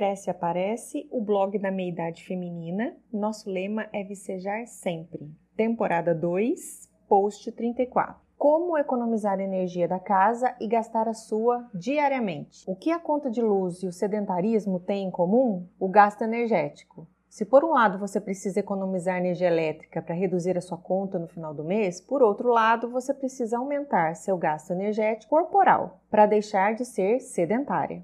cresce aparece o blog da meia idade feminina. Nosso lema é vicejar sempre. Temporada 2, post 34. Como economizar energia da casa e gastar a sua diariamente? O que a conta de luz e o sedentarismo têm em comum? O gasto energético. Se por um lado você precisa economizar energia elétrica para reduzir a sua conta no final do mês, por outro lado você precisa aumentar seu gasto energético corporal para deixar de ser sedentária.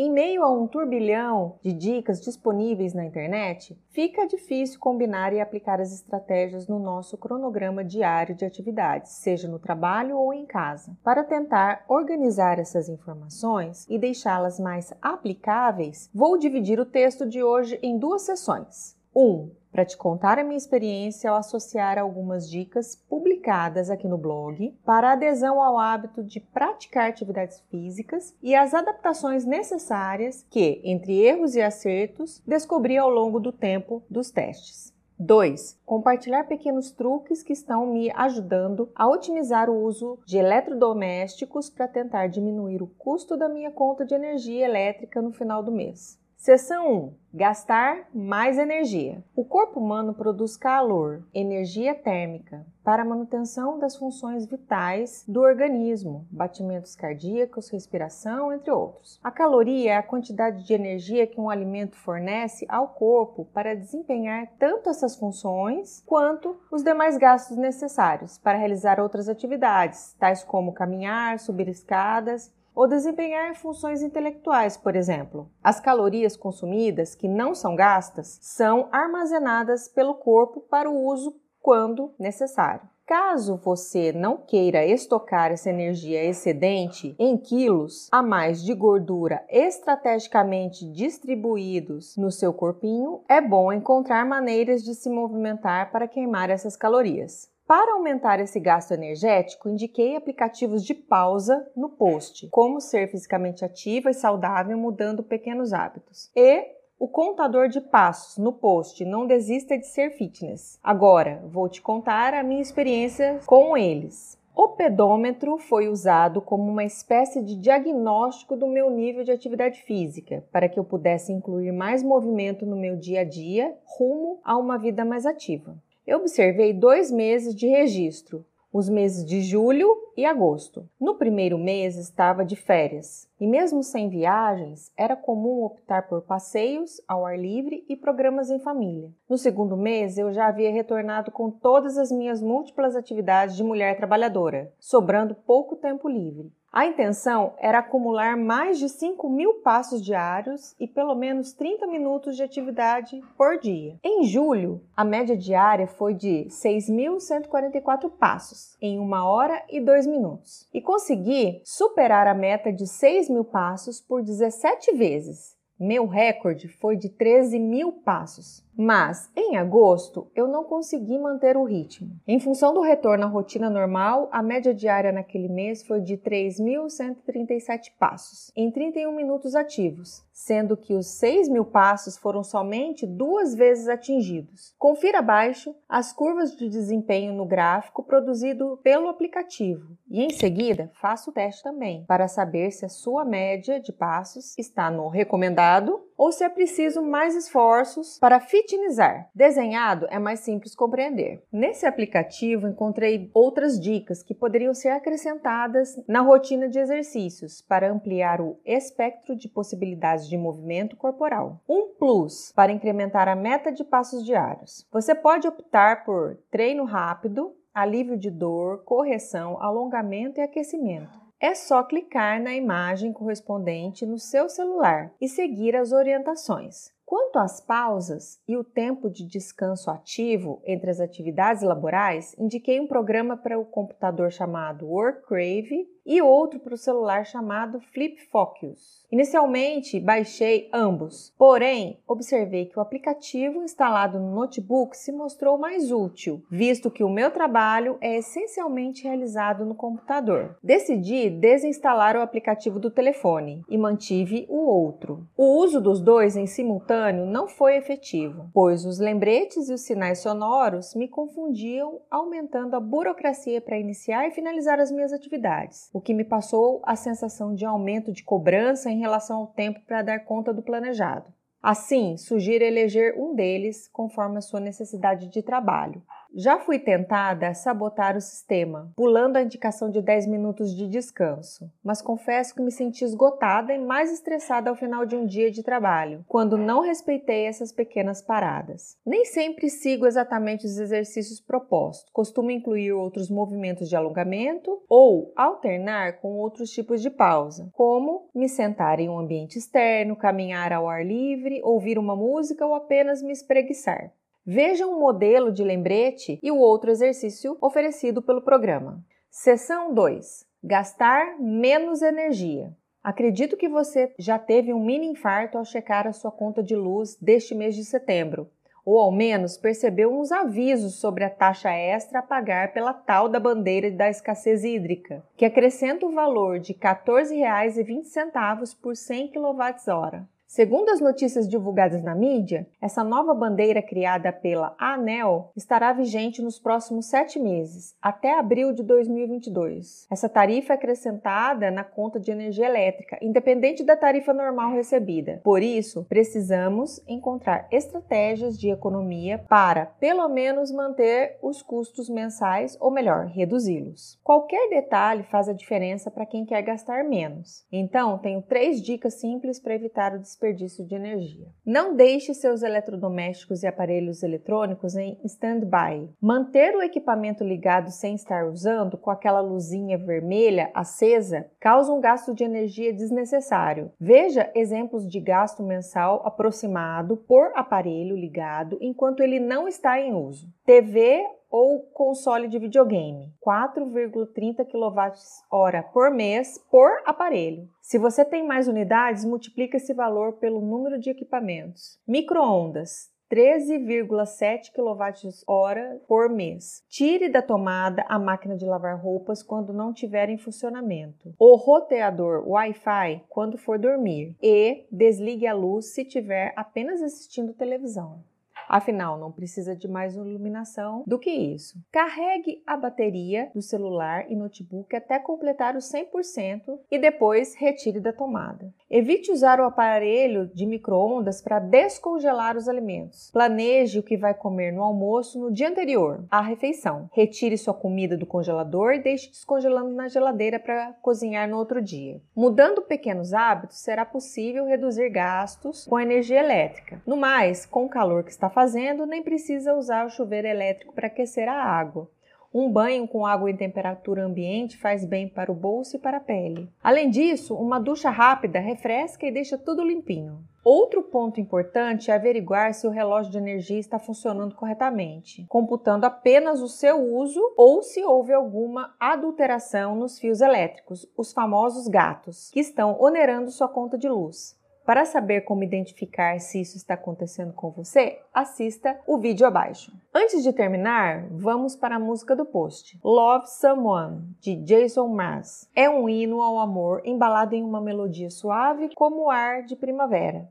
Em meio a um turbilhão de dicas disponíveis na internet, fica difícil combinar e aplicar as estratégias no nosso cronograma diário de atividades, seja no trabalho ou em casa. Para tentar organizar essas informações e deixá-las mais aplicáveis, vou dividir o texto de hoje em duas sessões. 1. Um, para te contar a minha experiência ao associar algumas dicas publicadas aqui no blog para adesão ao hábito de praticar atividades físicas e as adaptações necessárias que, entre erros e acertos, descobri ao longo do tempo dos testes. 2. Compartilhar pequenos truques que estão me ajudando a otimizar o uso de eletrodomésticos para tentar diminuir o custo da minha conta de energia elétrica no final do mês. Seção 1. Gastar mais energia. O corpo humano produz calor, energia térmica, para a manutenção das funções vitais do organismo, batimentos cardíacos, respiração, entre outros. A caloria é a quantidade de energia que um alimento fornece ao corpo para desempenhar tanto essas funções quanto os demais gastos necessários para realizar outras atividades, tais como caminhar, subir escadas ou desempenhar funções intelectuais, por exemplo. As calorias consumidas, que não são gastas, são armazenadas pelo corpo para o uso quando necessário. Caso você não queira estocar essa energia excedente em quilos a mais de gordura estrategicamente distribuídos no seu corpinho, é bom encontrar maneiras de se movimentar para queimar essas calorias. Para aumentar esse gasto energético, indiquei aplicativos de pausa no post, como ser fisicamente ativa e saudável mudando pequenos hábitos. E o contador de passos no post Não Desista de Ser Fitness. Agora, vou te contar a minha experiência com eles. O pedômetro foi usado como uma espécie de diagnóstico do meu nível de atividade física, para que eu pudesse incluir mais movimento no meu dia a dia, rumo a uma vida mais ativa. Eu observei dois meses de registro, os meses de julho e agosto. No primeiro mês estava de férias e, mesmo sem viagens, era comum optar por passeios ao ar livre e programas em família. No segundo mês, eu já havia retornado com todas as minhas múltiplas atividades de mulher trabalhadora, sobrando pouco tempo livre. A intenção era acumular mais de 5 mil passos diários e pelo menos 30 minutos de atividade por dia. Em julho, a média diária foi de 6.144 passos, em uma hora e dois minutos. E consegui superar a meta de 6 mil passos por 17 vezes. Meu recorde foi de 13 mil passos. Mas em agosto eu não consegui manter o ritmo. Em função do retorno à rotina normal, a média diária naquele mês foi de 3.137 passos, em 31 minutos ativos, sendo que os 6 mil passos foram somente duas vezes atingidos. Confira abaixo as curvas de desempenho no gráfico produzido pelo aplicativo e em seguida faça o teste também para saber se a sua média de passos está no recomendado ou se é preciso mais esforços para fitnessar. Desenhado é mais simples compreender. Nesse aplicativo encontrei outras dicas que poderiam ser acrescentadas na rotina de exercícios para ampliar o espectro de possibilidades de movimento corporal. Um plus para incrementar a meta de passos diários. Você pode optar por treino rápido, alívio de dor, correção, alongamento e aquecimento. É só clicar na imagem correspondente no seu celular e seguir as orientações. Quanto às pausas e o tempo de descanso ativo entre as atividades laborais, indiquei um programa para o computador chamado WorkCrave e outro para o celular chamado Flip Focus. Inicialmente baixei ambos, porém observei que o aplicativo instalado no notebook se mostrou mais útil, visto que o meu trabalho é essencialmente realizado no computador. Decidi desinstalar o aplicativo do telefone e mantive o outro. O uso dos dois em simultâneo não foi efetivo, pois os lembretes e os sinais sonoros me confundiam, aumentando a burocracia para iniciar e finalizar as minhas atividades, o que me passou a sensação de aumento de cobrança em relação ao tempo para dar conta do planejado. Assim, sugiro eleger um deles conforme a sua necessidade de trabalho. Já fui tentada a sabotar o sistema, pulando a indicação de 10 minutos de descanso, mas confesso que me senti esgotada e mais estressada ao final de um dia de trabalho, quando não respeitei essas pequenas paradas. Nem sempre sigo exatamente os exercícios propostos, costumo incluir outros movimentos de alongamento ou alternar com outros tipos de pausa, como me sentar em um ambiente externo, caminhar ao ar livre, ouvir uma música ou apenas me espreguiçar. Veja um modelo de lembrete e o outro exercício oferecido pelo programa. Seção 2: Gastar menos energia. Acredito que você já teve um mini infarto ao checar a sua conta de luz deste mês de setembro, ou ao menos percebeu uns avisos sobre a taxa extra a pagar pela tal da bandeira da escassez hídrica, que acrescenta o valor de R$ 14,20 por 100 kWh. Segundo as notícias divulgadas na mídia, essa nova bandeira criada pela ANEL estará vigente nos próximos sete meses, até abril de 2022. Essa tarifa é acrescentada na conta de energia elétrica, independente da tarifa normal recebida. Por isso, precisamos encontrar estratégias de economia para, pelo menos, manter os custos mensais, ou melhor, reduzi-los. Qualquer detalhe faz a diferença para quem quer gastar menos. Então, tenho três dicas simples para evitar o desperdício de energia. Não deixe seus eletrodomésticos e aparelhos eletrônicos em stand-by. Manter o equipamento ligado sem estar usando, com aquela luzinha vermelha acesa, causa um gasto de energia desnecessário. Veja exemplos de gasto mensal aproximado por aparelho ligado enquanto ele não está em uso. TV ou console de videogame, 4,30 kWh por mês por aparelho. Se você tem mais unidades, multiplica esse valor pelo número de equipamentos. Microondas, 13,7 kWh por mês. Tire da tomada a máquina de lavar roupas quando não tiver em funcionamento. O roteador Wi-Fi quando for dormir. E desligue a luz se tiver apenas assistindo televisão. Afinal, não precisa de mais iluminação do que isso. Carregue a bateria do celular e notebook até completar os 100% e depois retire da tomada. Evite usar o aparelho de micro-ondas para descongelar os alimentos. Planeje o que vai comer no almoço no dia anterior à refeição. Retire sua comida do congelador e deixe descongelando na geladeira para cozinhar no outro dia. Mudando pequenos hábitos, será possível reduzir gastos com energia elétrica. No mais, com o calor que está fazendo, nem precisa usar o chuveiro elétrico para aquecer a água. Um banho com água em temperatura ambiente faz bem para o bolso e para a pele. Além disso, uma ducha rápida refresca e deixa tudo limpinho. Outro ponto importante é averiguar se o relógio de energia está funcionando corretamente, computando apenas o seu uso ou se houve alguma adulteração nos fios elétricos, os famosos gatos, que estão onerando sua conta de luz. Para saber como identificar se isso está acontecendo com você, assista o vídeo abaixo. Antes de terminar, vamos para a música do post. Love Someone, de Jason Mraz. É um hino ao amor embalado em uma melodia suave como o ar de primavera.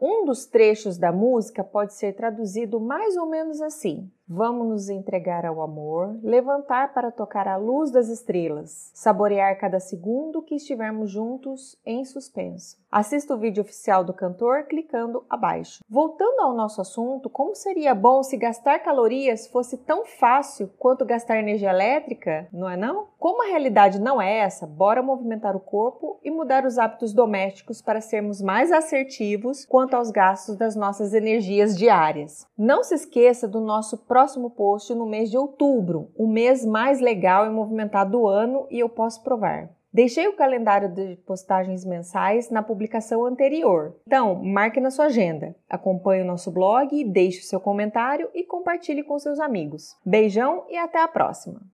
Um dos trechos da música pode ser traduzido mais ou menos assim: Vamos nos entregar ao amor, levantar para tocar a luz das estrelas, saborear cada segundo que estivermos juntos em suspenso. Assista o vídeo oficial do cantor clicando abaixo. Voltando ao nosso assunto, como seria bom se gastar calorias fosse tão fácil quanto gastar energia elétrica, não é não? Como a realidade não é essa, bora movimentar o corpo e mudar os hábitos domésticos para sermos mais assertivos quanto aos gastos das nossas energias diárias. Não se esqueça do nosso próximo post no mês de outubro, o mês mais legal e movimentado do ano, e eu posso provar. Deixei o calendário de postagens mensais na publicação anterior. Então, marque na sua agenda. Acompanhe o nosso blog, deixe o seu comentário e compartilhe com seus amigos. Beijão e até a próxima!